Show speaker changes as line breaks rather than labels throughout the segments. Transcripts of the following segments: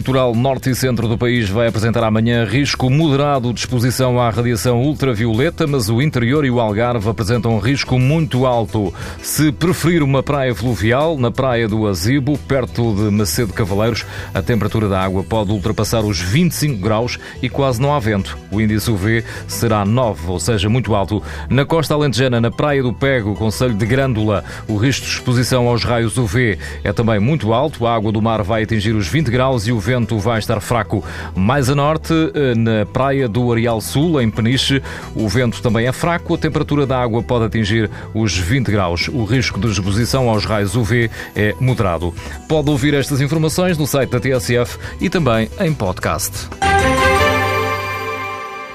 Litoral norte e centro do país vai apresentar amanhã risco moderado de exposição à radiação ultravioleta, mas o interior e o Algarve apresentam risco muito alto. Se preferir uma praia fluvial, na praia do Azibo, perto de Macedo Cavaleiros, a temperatura da água pode ultrapassar os 25 graus e quase não há vento. O índice UV será 9, ou seja, muito alto. Na costa alentejana, na praia do Pego, Conselho de Grândola, o risco de exposição aos raios UV é também muito alto. A água do mar vai atingir os 20 graus e o vento vai estar fraco. Mais a norte, eh, na praia do Areal Sul, em Peniche, o vento também é fraco. A temperatura da água pode atingir os 20 graus. O risco de exposição aos raios UV é moderado. Pode ouvir estas informações no site da TSF e também em podcast.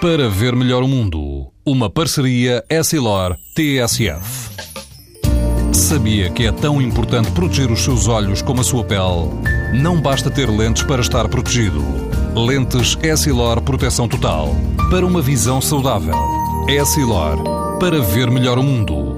Para ver melhor o mundo, uma parceria Essilor-TSF. Sabia que é tão importante proteger os seus olhos como a sua pele? Não basta ter lentes para estar protegido. Lentes Essilor Proteção Total. Para uma visão saudável. Essilor. Para ver melhor o mundo.